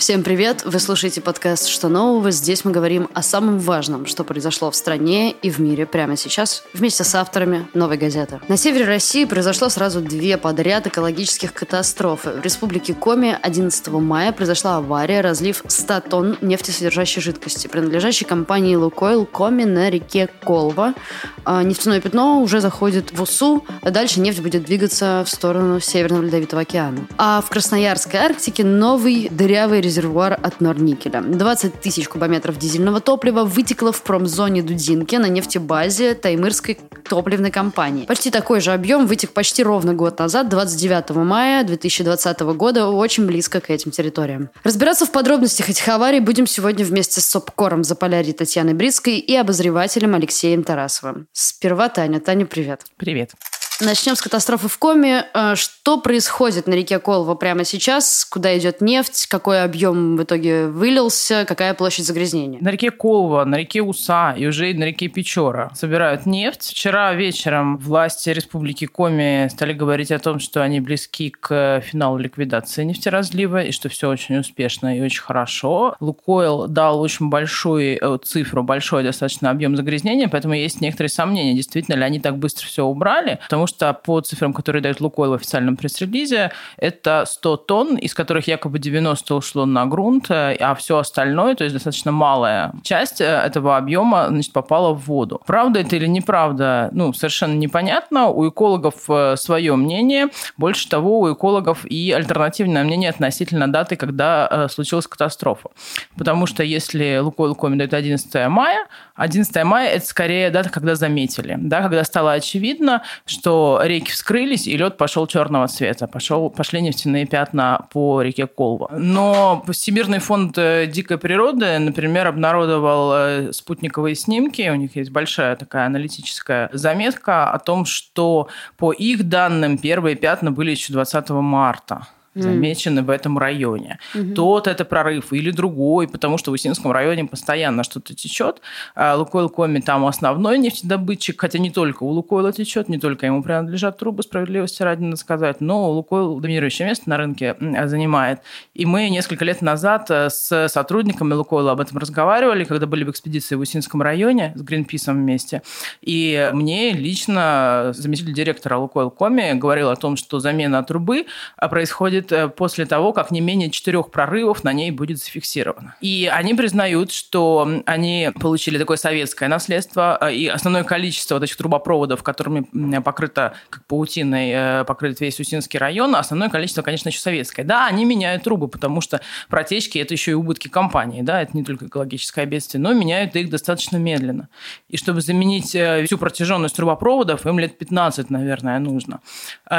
Всем привет! Вы слушаете подкаст «Что нового?». Здесь мы говорим о самом важном, что произошло в стране и в мире прямо сейчас, вместе с авторами «Новой газеты». На севере России произошло сразу две подряд экологических катастрофы. В республике Коми 11 мая произошла авария, разлив 100 тонн нефтесодержащей жидкости, принадлежащей компании «Лукойл» Коми на реке Колва. А нефтяное пятно уже заходит в УСУ, а дальше нефть будет двигаться в сторону Северного Ледовитого океана. А в Красноярской Арктике новый дырявый резервуар от Норникеля. 20 тысяч кубометров дизельного топлива вытекло в промзоне Дудинки на нефтебазе Таймырской топливной компании. Почти такой же объем вытек почти ровно год назад, 29 мая 2020 года, очень близко к этим территориям. Разбираться в подробностях этих аварий будем сегодня вместе с СОПКОРом Заполярье Татьяной Брицкой и обозревателем Алексеем Тарасовым. Сперва Таня. Таня, привет. Привет. Начнем с катастрофы в Коме. Э, что происходит на реке Колва прямо сейчас? Куда идет нефть? Какой объем в итоге вылился? Какая площадь загрязнения? На реке Колва, на реке Уса и уже на реке Печора собирают нефть. Вчера вечером власти Республики Коми стали говорить о том, что они близки к финалу ликвидации нефтеразлива и что все очень успешно и очень хорошо. Лукойл дал очень большую э, цифру, большой достаточно объем загрязнения, поэтому есть некоторые сомнения, действительно ли они так быстро все убрали, потому что по цифрам, которые дает Лукойл в официальном пресс-релизе, это 100 тонн, из которых якобы 90 ушло на грунт, а все остальное, то есть достаточно малая часть э, этого объема, значит, попала в воду. Правда это или неправда, ну, совершенно непонятно. У экологов э, свое мнение. Больше того, у экологов и альтернативное мнение относительно даты, когда э, случилась катастрофа. Потому что если Лукойл Коми дает 11 мая, 11 мая – это скорее дата, когда заметили, да, когда стало очевидно, что реки вскрылись, и лед пошел черного цвета. Пошел, пошли нефтяные пятна по реке Колва. Но Всемирный фонд э, дикой природы, например, обнародовал э, спутниковые снимки. У них есть большая такая аналитическая заметка о том, что по их данным первые пятна были еще 20 марта замечены mm. в этом районе. Mm-hmm. Тот это прорыв или другой, потому что в Усинском районе постоянно что-то течет. А Лукойл Коми там основной нефтедобытчик, хотя не только у Лукойла течет, не только ему принадлежат трубы, справедливости ради надо сказать, но Лукойл доминирующее место на рынке занимает. И мы несколько лет назад э, с сотрудниками Лукойла об этом разговаривали, когда были в экспедиции в Усинском районе с Гринписом вместе. И мне лично заместитель директора Лукойл Коми говорил о том, что замена трубы происходит будет э, после того, как не менее четырех прорывов на ней будет зафиксировано. И они признают, что они получили такое советское наследство, э, и основное количество вот этих трубопроводов, которыми покрыто, как паутиной, э, покрыт весь Усинский район, основное количество, конечно, еще советское. Да, они меняют трубы, потому что протечки – это еще и убытки компании, да, это не только экологическое бедствие, но меняют их достаточно медленно. И чтобы заменить всю протяженность трубопроводов, им лет 15, наверное, нужно.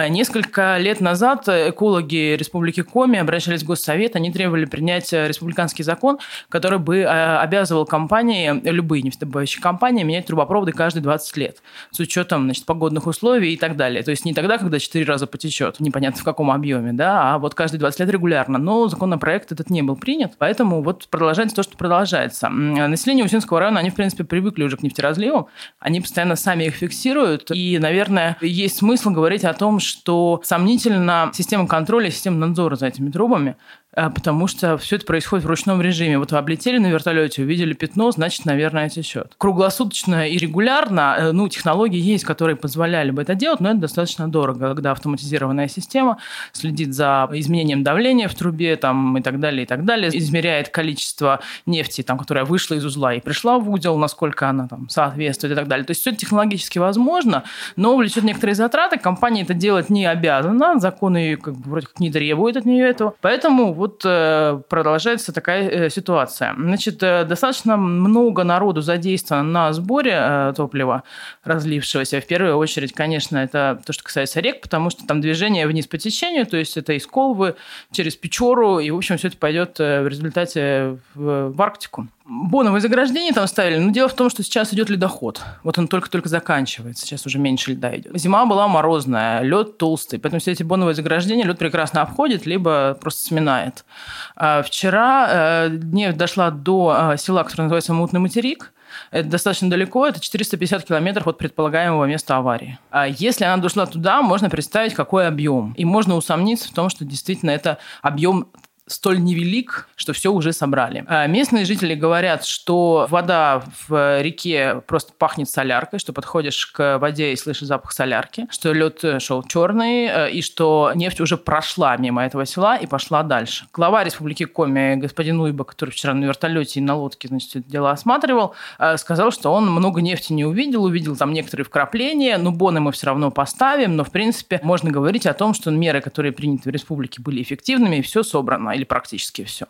Несколько лет назад экологи Республики Коми обращались в Госсовет, они требовали принять э, республиканский закон, который бы э, обязывал компании, любые нефтедобывающие компании, менять трубопроводы каждые 20 лет с учетом значит, погодных условий и так далее. То есть не тогда, когда 4 раза потечет, непонятно в каком объеме, да, а вот каждые 20 лет регулярно. Но законопроект этот не был принят, поэтому вот продолжается то, что продолжается. Население Усинского района, они, в принципе, привыкли уже к нефтеразливам, они постоянно сами их фиксируют, и, наверное, есть смысл говорить о том, что сомнительно система контроля, система надзора за этими трубами, потому что все это происходит в ручном режиме. Вот вы облетели на вертолете, увидели пятно, значит, наверное, течет. Круглосуточно и регулярно, э, ну, технологии есть, которые позволяли бы это делать, но это достаточно дорого, когда автоматизированная система следит за изменением давления в трубе там, и так далее, и так далее, измеряет количество нефти, там, которая вышла из узла и пришла в узел, насколько она там соответствует и так далее. То есть все это технологически возможно, но влечет некоторые затраты, компания это делать не обязана, законы как бы вроде как не требуют от нее этого, поэтому вот э, продолжается такая э, ситуация. Значит, э, достаточно много народу задействовано на сборе топлива, разлившегося. В первую очередь, конечно, это то, что касается рек, потому что там движение вниз по течению, то есть это из Колвы через Печору, и, в общем, все это пойдет в результате в, в Арктику. Боновые заграждения там ставили, но дело в том, что сейчас идет ледоход. Вот он только-только заканчивается, сейчас уже меньше льда идет. Зима была морозная, лед толстый, поэтому все эти боновые заграждения лед прекрасно обходит, либо просто сминает. А вчера э, нефть дошла до э, села, которое называется Мутный материк, это достаточно далеко, это 450 километров от предполагаемого места аварии. А если она дошла туда, можно представить, какой объем. И можно усомниться в том, что действительно это объем столь невелик, что все уже собрали. А местные жители говорят, что вода в реке просто пахнет соляркой, что подходишь к воде и слышишь запах солярки, что лед шел черный, э, и что нефть уже прошла мимо этого села и пошла дальше. Глава республики Коми, господин Уйба, который вчера на вертолете и на лодке значит, это дело осматривал, э, сказал, что он много нефти не увидел, увидел там некоторые вкрапления, но боны мы все равно поставим, но в принципе можно говорить о том, что меры, которые приняты в республике, были эффективными, и все собрано или практически все.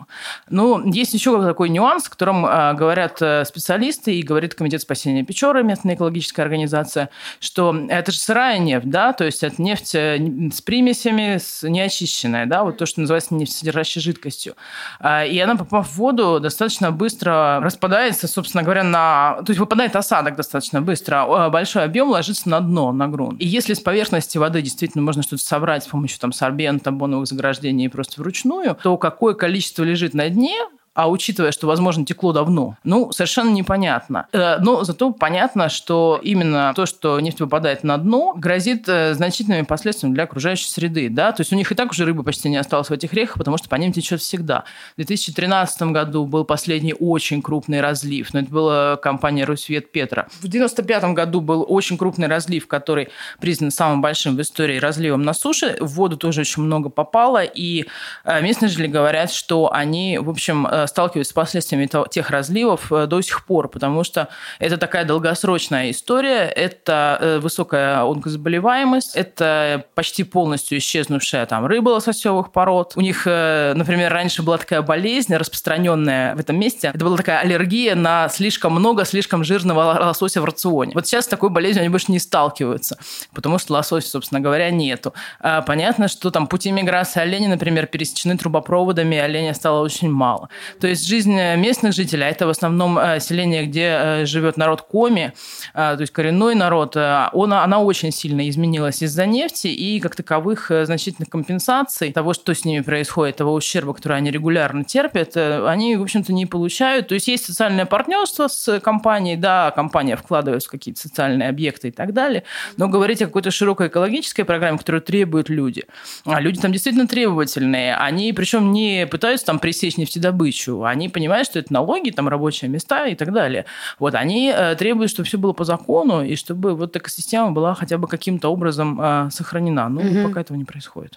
Ну, есть еще такой нюанс, о котором э, говорят э, специалисты и говорит Комитет спасения Печоры, местная экологическая организация, что это же сырая нефть, да, то есть это нефть э, с примесями, с неочищенная, да, вот то, что называется нефтесодержащей жидкостью. Э, и она, попав в воду, достаточно быстро распадается, собственно говоря, на... То есть выпадает осадок достаточно быстро, большой объем ложится на дно, на грунт. И если с поверхности воды действительно можно что-то собрать с помощью там сорбента, боновых заграждений просто вручную, то какое количество лежит на дне, а учитывая, что, возможно, текло давно, ну, совершенно непонятно. Э, но зато понятно, что именно то, что нефть выпадает на дно, грозит э, значительными последствиями для окружающей среды. Да? То есть у них и так уже рыбы почти не осталось в этих реках, потому что по ним течет всегда. В 2013 году был последний очень крупный разлив, но это была компания «Русвет Петра». В 1995 году был очень крупный разлив, который признан самым большим в истории разливом на суше. В воду тоже очень много попало, и э, местные жители говорят, что они, в общем, сталкиваются с последствиями тех разливов э, до сих пор, потому что это такая долгосрочная история, это э, высокая онкозаболеваемость, это почти полностью исчезнувшая там рыба лососевых пород. У них, э, например, раньше была такая болезнь распространенная в этом месте, это была такая аллергия на слишком много слишком жирного лосося в рационе. Вот сейчас с такой болезнью они больше не сталкиваются, потому что лосося, собственно говоря, нету. А понятно, что там пути миграции оленя, например, пересечены трубопроводами, оленя стало очень мало. То есть жизнь э, местных жителей, а это в основном э, селение, где э, живет народ Коми, то есть коренной народ, он, она очень сильно изменилась из-за нефти и как таковых значительных компенсаций того, что с ними происходит, того ущерба, который они регулярно терпят, они, в общем-то, не получают. То есть есть социальное партнерство с компанией, да, компания вкладывается в какие-то социальные объекты и так далее, но говорить о какой-то широкой экологической программе, которую требуют люди, а люди там действительно требовательные, они причем не пытаются там пресечь нефтедобычу, тысячу, они понимают, что это налоги, там рабочие места и так далее. Вот они э, требуют, чтобы все было по закону, и чтобы вот экосистема была хотя бы каким-то образом э, сохранена. Но угу. пока этого не происходит.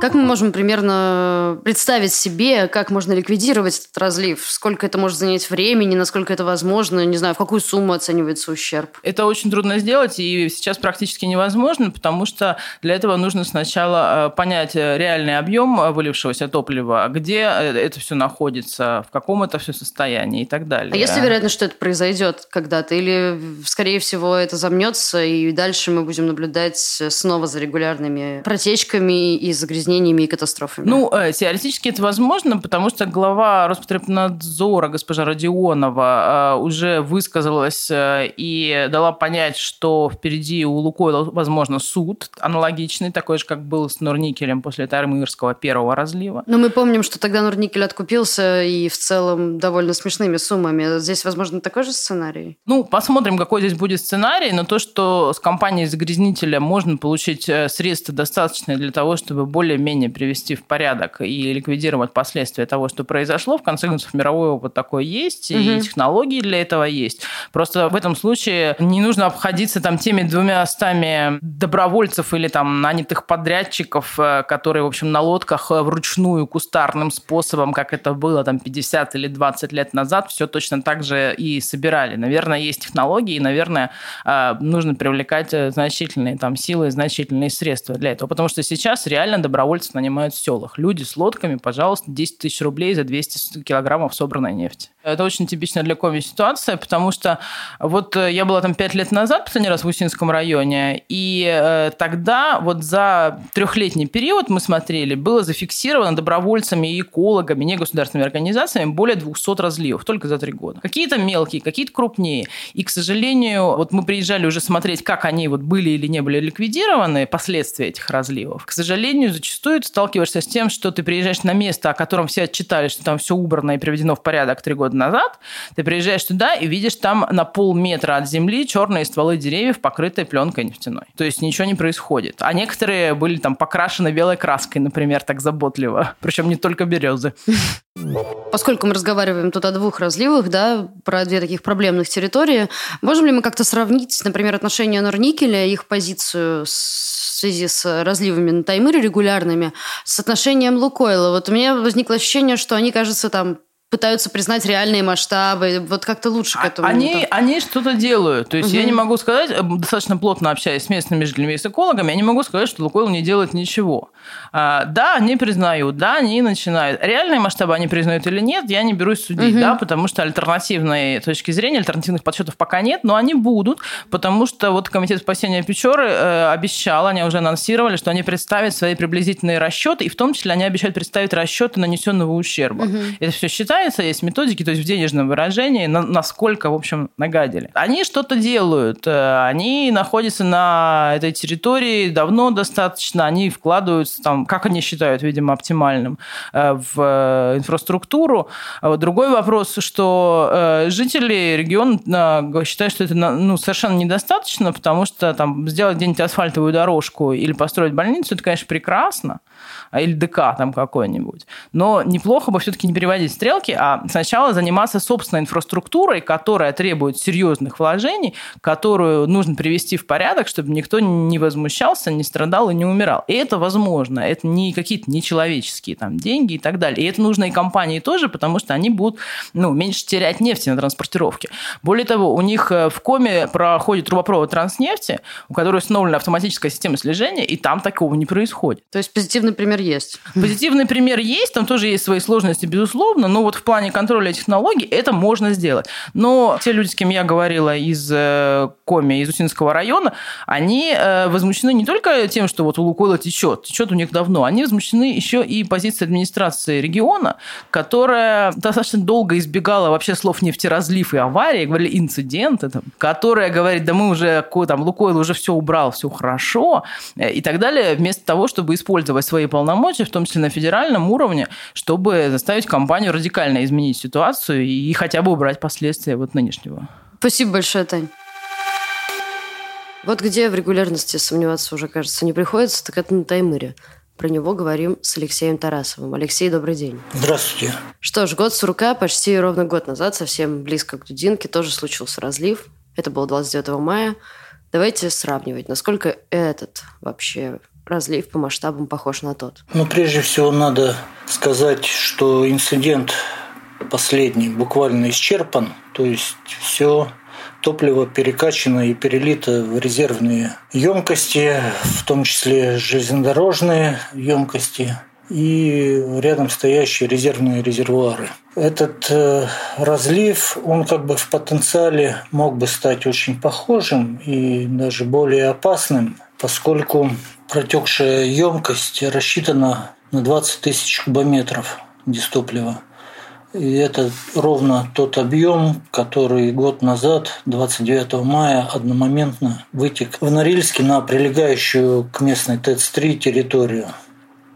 Как мы можем примерно представить себе, как можно ликвидировать этот разлив? Сколько это может занять времени, насколько это возможно? Не знаю, в какую сумму оценивается ущерб? Это очень трудно сделать, и сейчас практически невозможно, потому что для этого нужно сначала э, понять реальный объем вылившегося топлива, где это все находится, в каком это все состоянии и так далее. А есть ли вероятность, что это произойдет когда-то? Или, скорее всего, это замнется, и дальше мы будем наблюдать снова за регулярными протечками и загрязнениями и катастрофами? Ну, э, теоретически это возможно, потому что глава Роспотребнадзора госпожа Родионова э, уже высказалась э, и дала понять, что впереди у Лукойла, возможно, суд аналогичный, такой же, как был с Норникелем после Таймырского первого разлива. Но мы помним, что тогда Норникель откупился и в целом довольно смешными суммами. Здесь, возможно, такой же сценарий? Ну, посмотрим, какой здесь будет сценарий, но то, что с компанией загрязнителя можно получить средства достаточные для того, чтобы более-менее привести в порядок и ликвидировать последствия того, что произошло, в конце концов, мировой опыт такой есть, угу. и технологии для этого есть. Просто в этом случае не нужно обходиться там теми двумя стами добровольцев или там нанятых подрядчиков, э, которые, в общем, на лодках э, вручную кустарным способом, как это было там 50 или 20 лет назад все точно так же и собирали. Наверное, есть технологии, и, наверное, а, нужно привлекать э, значительные там силы, значительные средства для этого. Потому что сейчас реально добровольцев нанимают в селах. Люди с лодками, пожалуйста, 10 тысяч рублей за 200 килограммов собранной нефти. Это очень типичная для Коми ситуация, потому что вот э, я была там 5 лет назад, последний раз в Усинском районе, и э, тогда вот за трехлетний период мы смотрели, было зафиксировано добровольцами и экологами, негосударственными организациями более 200 разливов только за три года. Какие-то мелкие, какие-то крупнее. И, к сожалению, вот мы приезжали уже смотреть, как они вот были или не были ликвидированы, последствия этих разливов. К сожалению, зачастую зачастую ты сталкиваешься с тем, что ты приезжаешь на место, о котором все отчитали, что там все убрано и приведено в порядок три года назад. Ты приезжаешь туда и видишь там на полметра от земли черные стволы деревьев, покрытые пленкой нефтяной. То есть ничего не происходит. А некоторые были там покрашены белой краской, например, так заботливо. Причем не только березы. Поскольку мы разговариваем тут о двух разливах, да, про две таких проблемных территории, можем ли мы как-то сравнить, например, отношения Норникеля, их позицию в связи с разливами на Таймыре регулярными, с отношением Лукойла? Вот у меня возникло ощущение, что они, кажется, там пытаются признать реальные масштабы, вот как-то лучше к а этому. Они, они что-то делают. То есть угу. я не могу сказать, э, достаточно плотно общаясь с местными жителями и с экологами, я не могу сказать, что Лукойл не делает ничего. А, да, они признают, да, они начинают. Реальные масштабы они признают или нет, я не берусь судить, угу. да, потому что альтернативной точки зрения, альтернативных подсчетов пока нет, но они будут, потому что вот Комитет спасения Печоры э, обещал, они уже анонсировали, что они представят свои приблизительные расчеты, и в том числе они обещают представить расчеты нанесенного ущерба. Угу. Это все считается считается, есть методики, то есть в денежном выражении, на, насколько, в общем, нагадили. Они что-то делают, э, они находятся на этой территории давно достаточно, они вкладываются там, как они считают, видимо, оптимальным, э, в э, инфраструктуру. А другой вопрос, что жители региона считают, что это ну, совершенно недостаточно, потому что там сделать где-нибудь асфальтовую дорожку или построить больницу, это, конечно, прекрасно, или ДК там какой-нибудь. Но неплохо бы все-таки не переводить стрелки, а сначала заниматься собственной инфраструктурой, которая требует серьезных вложений, которую нужно привести в порядок, чтобы никто не возмущался, не страдал и не умирал. И это возможно. Это не какие-то нечеловеческие там деньги и так далее. И это нужно и компании тоже, потому что они будут ну, меньше терять нефти на транспортировке. Более того, у них э, в Коме проходит трубопровод транснефти, у которой установлена автоматическая система слежения, и там такого не происходит. То есть позитивный пример есть. Позитивный пример есть, там тоже есть свои сложности, безусловно, но вот в плане контроля технологий это можно сделать. Но те люди, с кем я говорила из э, Коми, из Усинского района, они э, возмущены не только тем, что вот у Лукойла течет, течет у них давно, они возмущены еще и позицией администрации региона, которая достаточно долго избегала вообще слов нефтеразлив и аварии, говорили инциденты, там, которая говорит, да мы уже, там, Лукойл уже все убрал, все хорошо, и так далее, вместо того, чтобы использовать свои полномочия, в том числе на федеральном уровне, чтобы заставить компанию радикально изменить ситуацию и хотя бы убрать последствия вот нынешнего. Спасибо большое, Тань. Вот где в регулярности сомневаться уже, кажется, не приходится, так это на Таймыре. Про него говорим с Алексеем Тарасовым. Алексей, добрый день. Здравствуйте. Что ж, год с рука, почти ровно год назад, совсем близко к Дудинке, тоже случился разлив. Это было 29 мая. Давайте сравнивать, насколько этот вообще разлив по масштабам похож на тот? Ну, прежде всего, надо сказать, что инцидент последний буквально исчерпан, то есть все топливо перекачано и перелито в резервные емкости, в том числе железнодорожные емкости и рядом стоящие резервные резервуары. Этот э, разлив, он как бы в потенциале мог бы стать очень похожим и даже более опасным, поскольку протекшая емкость рассчитана на 20 тысяч кубометров дистоплива. И это ровно тот объем, который год назад, 29 мая, одномоментно вытек в Норильске на прилегающую к местной ТЭЦ-3 территорию.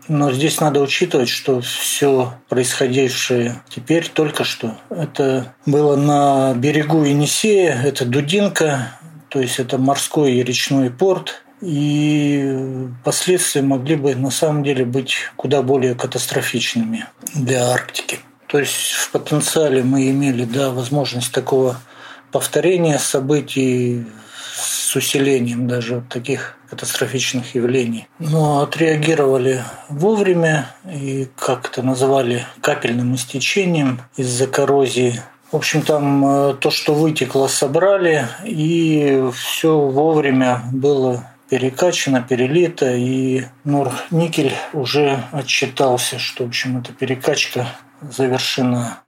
Но здесь надо учитывать, что все происходившее теперь только что, это было на берегу Енисея, это Дудинка, то есть это морской и речной порт, и последствия могли бы на самом деле быть куда более катастрофичными для Арктики. То есть в потенциале мы имели да, возможность такого повторения событий с усилением даже таких катастрофичных явлений. Но отреагировали вовремя и как это называли капельным истечением из-за коррозии в общем, там э, то, что вытекло, собрали, и все вовремя было перекачано, перелито, и Норникель уже отчитался, что, в общем, эта перекачка завершена.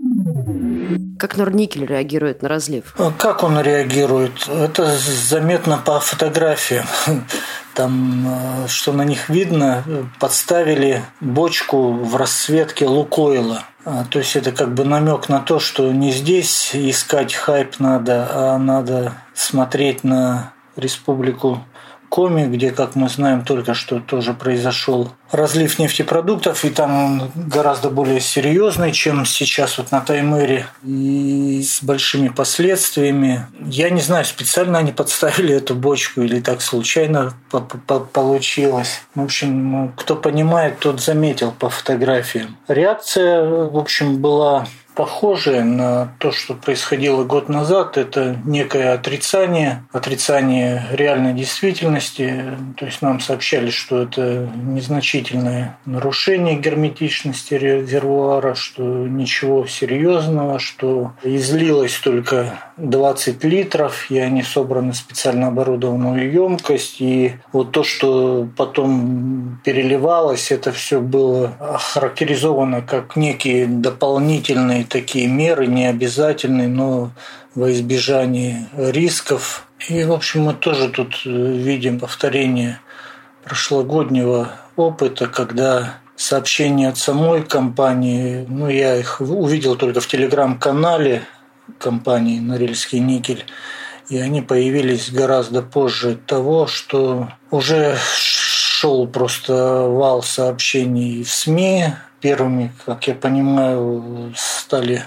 Как Норникель реагирует на разлив? А как он реагирует? Это заметно по фотографиям. Там, э, что на них видно, подставили бочку в расцветке Лукойла. А, то есть это как бы намек на то, что не здесь искать хайп надо, а надо смотреть на республику Коми, где, как мы знаем, только что тоже произошел разлив нефтепродуктов, и там он гораздо более серьезный, чем сейчас вот на Таймыре, и с большими последствиями. Я не знаю, специально они подставили эту бочку или так случайно получилось. В общем, ну, кто понимает, тот заметил по фотографиям. Реакция, в общем, была похожее на то, что происходило год назад. Это некое отрицание, отрицание реальной действительности. То есть нам сообщали, что это незначительное нарушение герметичности резервуара, что ничего серьезного, что излилось только 20 литров, и они собраны в специально оборудованную емкость. И вот то, что потом переливалось, это все было охарактеризовано как некие дополнительные такие меры, не обязательные, но во избежание рисков. И, в общем, мы тоже тут э, видим повторение прошлогоднего опыта, когда сообщения от самой компании, ну, я их увидел только в телеграм-канале компании «Норильский никель», и они появились гораздо позже того, что уже шел просто вал сообщений в СМИ первыми, как я понимаю, стали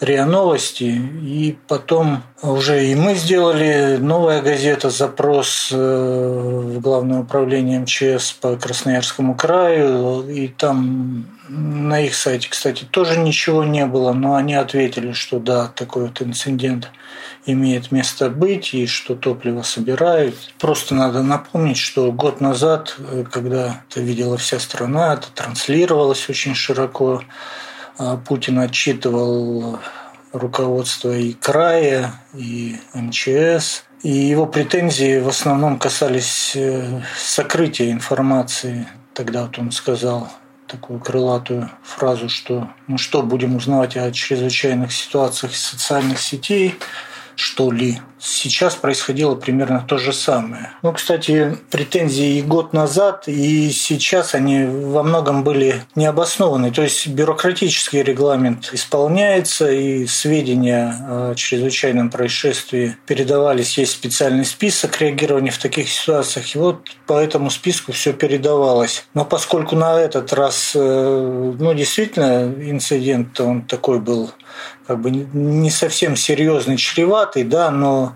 РИА Новости. И потом уже и мы сделали, новая газета, запрос э, в Главное управление МЧС по Красноярскому краю. И там на их сайте, кстати, тоже ничего не было, но они ответили, что да, такой вот инцидент имеет место быть и что топливо собирают. Просто надо напомнить, что год назад, э, когда это видела вся страна, это транслировалось очень широко, а Путин отчитывал руководство и края, и МЧС. И его претензии в основном касались э, сокрытия информации. Тогда вот он сказал такую крылатую фразу, что ну что, будем узнавать о чрезвычайных ситуациях социальных сетей, что ли. Сейчас происходило примерно то же самое. Ну, кстати, претензии и год назад, и сейчас они во многом были необоснованы. То есть бюрократический регламент исполняется, и сведения о чрезвычайном происшествии передавались. Есть специальный список реагирования в таких ситуациях. И вот по этому списку все передавалось. Но поскольку на этот раз, э, ну, действительно, инцидент он такой был как бы не совсем серьезный, чреватый, да, но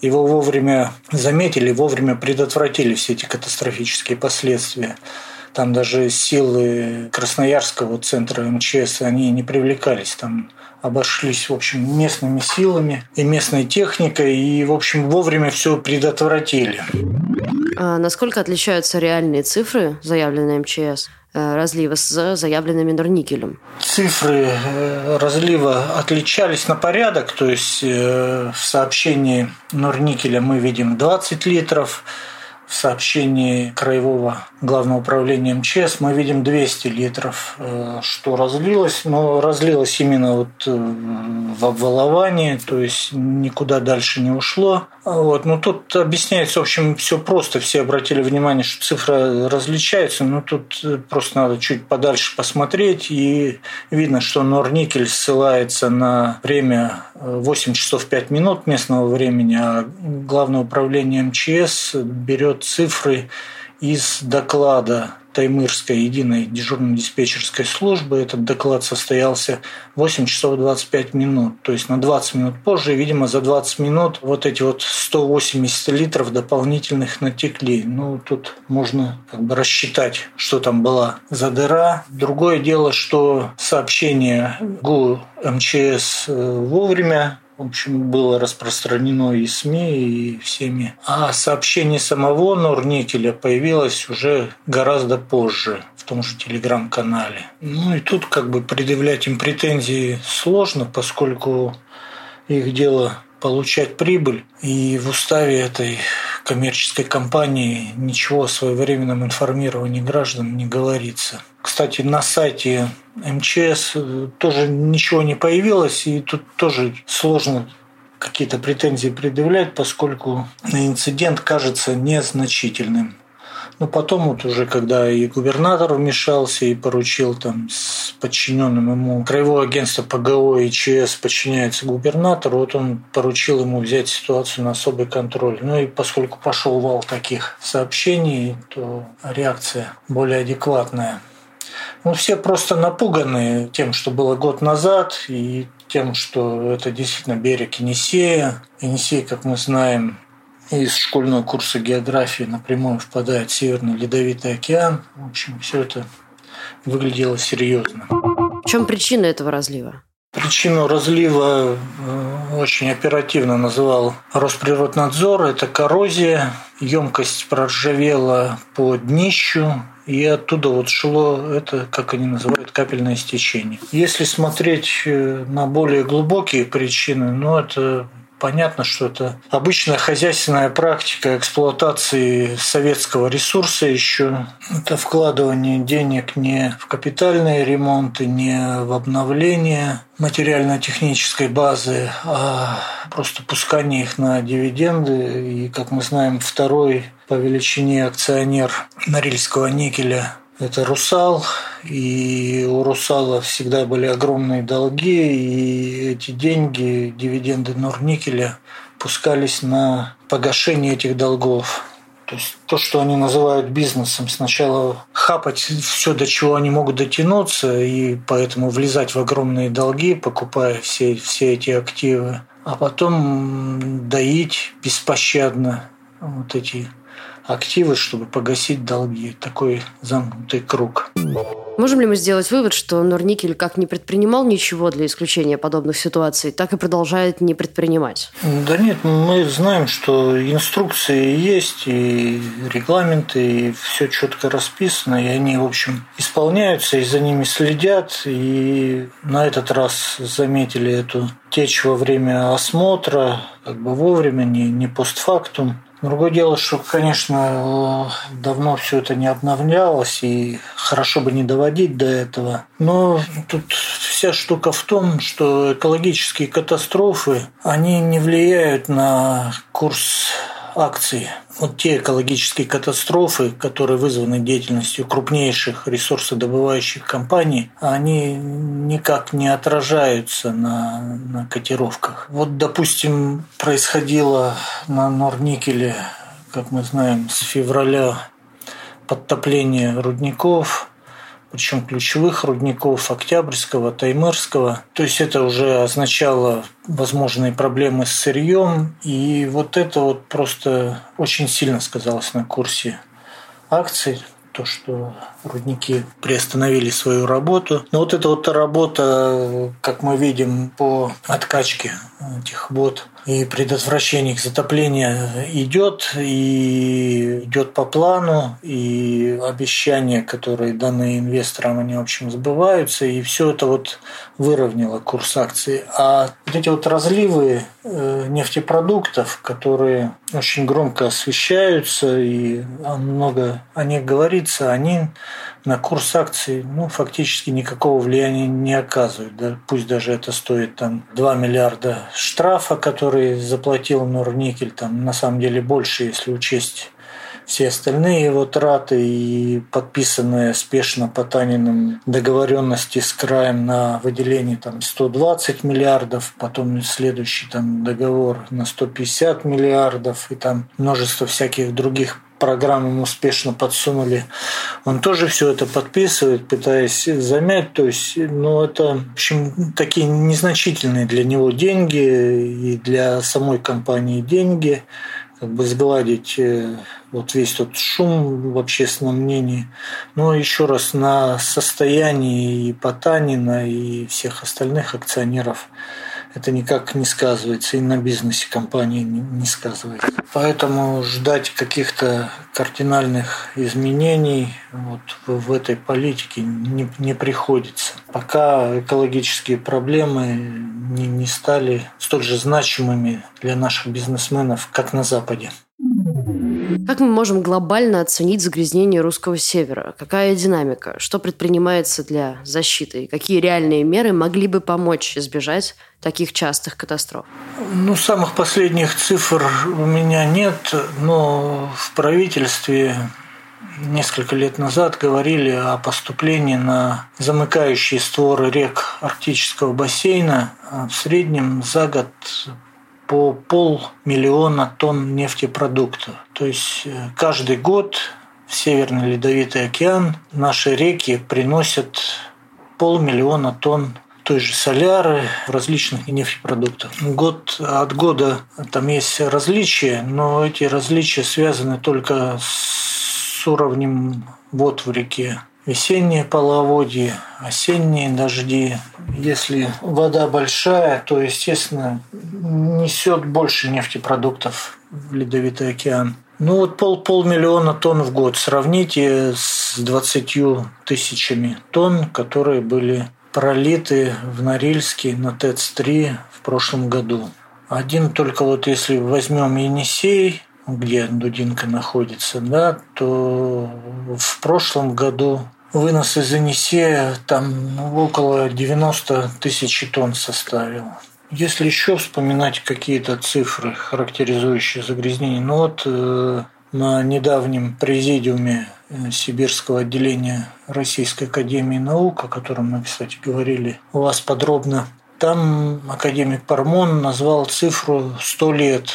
его вовремя заметили, вовремя предотвратили все эти катастрофические последствия. Там даже силы Красноярского центра МЧС, они не привлекались, там обошлись, в общем, местными силами и местной техникой, и, в общем, вовремя все предотвратили. А насколько отличаются реальные цифры, заявленные МЧС, Э, разлива с заявленными норникелем. Цифры э, разлива отличались на порядок, то есть э, в сообщении норникеля мы видим 20 литров, в сообщении Краевого Главного управления МЧС мы видим 200 литров, э, что разлилось, но разлилось именно вот э, в обваловании, то есть никуда дальше не ушло. Вот. Но тут объясняется, в общем, все просто. Все обратили внимание, что цифра различается, но тут э, просто надо чуть подальше посмотреть, и видно, что Норникель ссылается на время 8 часов 5 минут местного времени, а Главное управление МЧС берет цифры из доклада Таймырской единой дежурно-диспетчерской службы. Этот доклад состоялся 8 часов 25 минут, то есть на 20 минут позже. видимо, за 20 минут вот эти вот 180 литров дополнительных натекли. Ну, тут можно как бы рассчитать, что там была за дыра. Другое дело, что сообщение ГУ МЧС э, вовремя в общем, было распространено и СМИ, и всеми. А сообщение самого Норникеля появилось уже гораздо позже в том же телеграм-канале. Ну и тут как бы предъявлять им претензии сложно, поскольку их дело получать прибыль. И в уставе этой коммерческой компании ничего о своевременном информировании граждан не говорится. Кстати, на сайте МЧС тоже ничего не появилось, и тут тоже сложно какие-то претензии предъявлять, поскольку инцидент кажется незначительным. Но потом вот уже, когда и губернатор вмешался и поручил там с подчиненным ему Краевое агентство ПГО и ЧС подчиняется губернатору, вот он поручил ему взять ситуацию на особый контроль. Ну и поскольку пошел вал таких сообщений, то реакция более адекватная. Ну, все просто напуганы тем, что было год назад, и тем, что это действительно берег Енисея. Енисей, как мы знаем, из школьного курса географии напрямую впадает в Северный Ледовитый океан. В общем, все это выглядело серьезно. В чем причина этого разлива? Причину разлива э, очень оперативно называл Росприроднадзор. Это коррозия. Емкость проржавела по днищу, и оттуда вот шло это, как они называют, капельное стечение. Если смотреть э, на более глубокие причины, ну, это Понятно, что это обычная хозяйственная практика эксплуатации советского ресурса еще. Это вкладывание денег не в капитальные ремонты, не в обновление материально-технической базы, а просто пускание их на дивиденды. И, как мы знаем, второй по величине акционер Норильского никеля это «Русал», и у «Русала» всегда были огромные долги, и эти деньги, дивиденды Норникеля, пускались на погашение этих долгов. То есть то, что они называют бизнесом, сначала хапать все, до чего они могут дотянуться, и поэтому влезать в огромные долги, покупая все, все эти активы, а потом доить беспощадно вот эти активы, чтобы погасить долги. Такой замкнутый круг. Можем ли мы сделать вывод, что Норникель как не предпринимал ничего для исключения подобных ситуаций, так и продолжает не предпринимать? Да нет, мы знаем, что инструкции есть, и регламенты, и все четко расписано, и они, в общем, исполняются, и за ними следят, и на этот раз заметили эту течь во время осмотра, как бы вовремя, не, не постфактум. Другое дело, что, конечно, давно все это не обновлялось, и хорошо бы не доводить до этого. Но тут вся штука в том, что экологические катастрофы, они не влияют на курс акций. Вот те экологические катастрофы, которые вызваны деятельностью крупнейших ресурсодобывающих компаний, они никак не отражаются на, на котировках. Вот, допустим, происходило на Норникеле, как мы знаем, с февраля подтопление рудников – причем ключевых рудников Октябрьского, Таймырского. То есть это уже означало возможные проблемы с сырьем. И вот это вот просто очень сильно сказалось на курсе акций то, что рудники приостановили свою работу. Но вот эта вот работа, как мы видим по откачке этих вод и предотвращение их затопления идет и идет по плану, и обещания, которые даны инвесторам, они, в общем, сбываются, и все это вот выровняло курс акций. А вот эти вот разливы э, нефтепродуктов, которые очень громко освещаются, и много о них говорится, они на курс акций ну, фактически никакого влияния не оказывают. Да? Пусть даже это стоит там 2 миллиарда штрафа, который заплатил Норникель, там на самом деле больше, если учесть все остальные его траты и подписанные спешно по Таниным договоренности с краем на выделение там 120 миллиардов, потом следующий там договор на 150 миллиардов и там множество всяких других программ ему успешно подсунули. Он тоже все это подписывает, пытаясь замять. То есть, ну, это, в общем, такие незначительные для него деньги и для самой компании деньги как бы сгладить э, вот весь тот шум в общественном мнении. Но еще раз на состоянии и Потанина, и всех остальных акционеров это никак не сказывается, и на бизнесе компании не сказывается. Поэтому ждать каких-то кардинальных изменений вот в этой политике не, не приходится. Пока экологические проблемы не, не стали столь же значимыми для наших бизнесменов, как на Западе. Как мы можем глобально оценить загрязнение русского севера? Какая динамика? Что предпринимается для защиты? какие реальные меры могли бы помочь избежать таких частых катастроф? Ну, самых последних цифр у меня нет, но в правительстве несколько лет назад говорили о поступлении на замыкающие створы рек Арктического бассейна в среднем за год по полмиллиона тонн нефтепродуктов. То есть э, каждый год в Северный Ледовитый океан наши реки приносят полмиллиона тонн той же соляры, различных нефтепродуктов. Год от года там есть различия, но эти различия связаны только с уровнем вод в реке. Весенние половодье, осенние дожди. Если вода большая, то, естественно, несет больше нефтепродуктов в Ледовитый океан. Ну вот пол, полмиллиона тонн в год. Сравните с 20 тысячами тонн, которые были пролиты в Норильске на ТЭЦ-3 в прошлом году. Один только вот если возьмем Енисей, где Дудинка находится, да, то в прошлом году вынос из Енисея там около 90 тысяч тонн составил. Если еще вспоминать какие-то цифры, характеризующие загрязнение, ну вот э, на недавнем президиуме э, Сибирского отделения Российской Академии Наук, о котором мы, кстати, говорили у вас подробно, там академик Пармон назвал цифру 100 лет.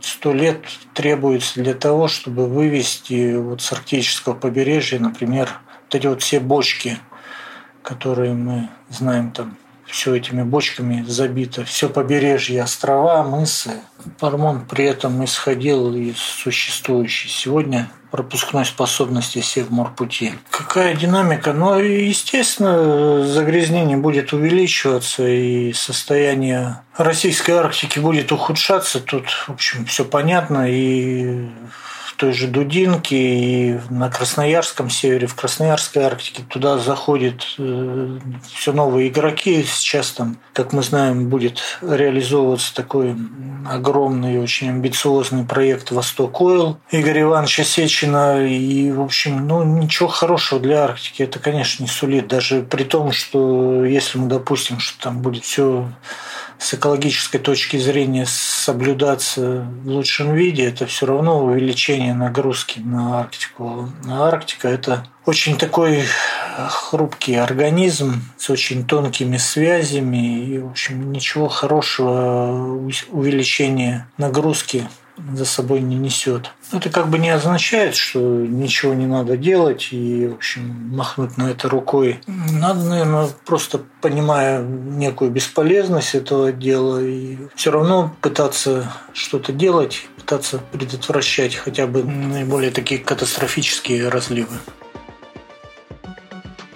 100 лет требуется для того, чтобы вывести вот с арктического побережья, например, вот эти вот все бочки, которые мы знаем там все этими бочками забито, все побережье, острова, мысы. Пармон при этом исходил из существующей сегодня пропускной способности Севморпути. Какая динамика? Ну, естественно, загрязнение будет увеличиваться, и состояние российской Арктики будет ухудшаться. Тут, в общем, все понятно, и той же Дудинке и на Красноярском севере, в Красноярской Арктике туда заходят э, все новые игроки. Сейчас там, как мы знаем, будет реализовываться такой огромный, очень амбициозный проект «Восток Ойл» Игоря Ивановича Сечина. И, в общем, ну, ничего хорошего для Арктики это, конечно, не сулит. Даже при том, что если мы допустим, что там будет все с экологической точки зрения соблюдаться в лучшем виде, это все равно увеличение нагрузки на Арктику. А Арктика – это очень такой хрупкий организм с очень тонкими связями и, в общем, ничего хорошего увеличения нагрузки за собой не несет. Это как бы не означает, что ничего не надо делать и, в общем, махнуть на это рукой. Надо, наверное, просто понимая некую бесполезность этого дела и все равно пытаться что-то делать, пытаться предотвращать хотя бы наиболее такие катастрофические разливы.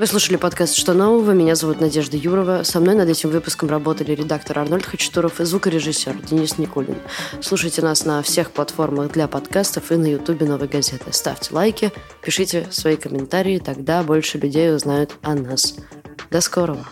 Вы слушали подкаст «Что нового?». Меня зовут Надежда Юрова. Со мной над этим выпуском работали редактор Арнольд Хачатуров и звукорежиссер Денис Никулин. Слушайте нас на всех платформах для подкастов и на ютубе «Новой газеты». Ставьте лайки, пишите свои комментарии, тогда больше людей узнают о нас. До скорого!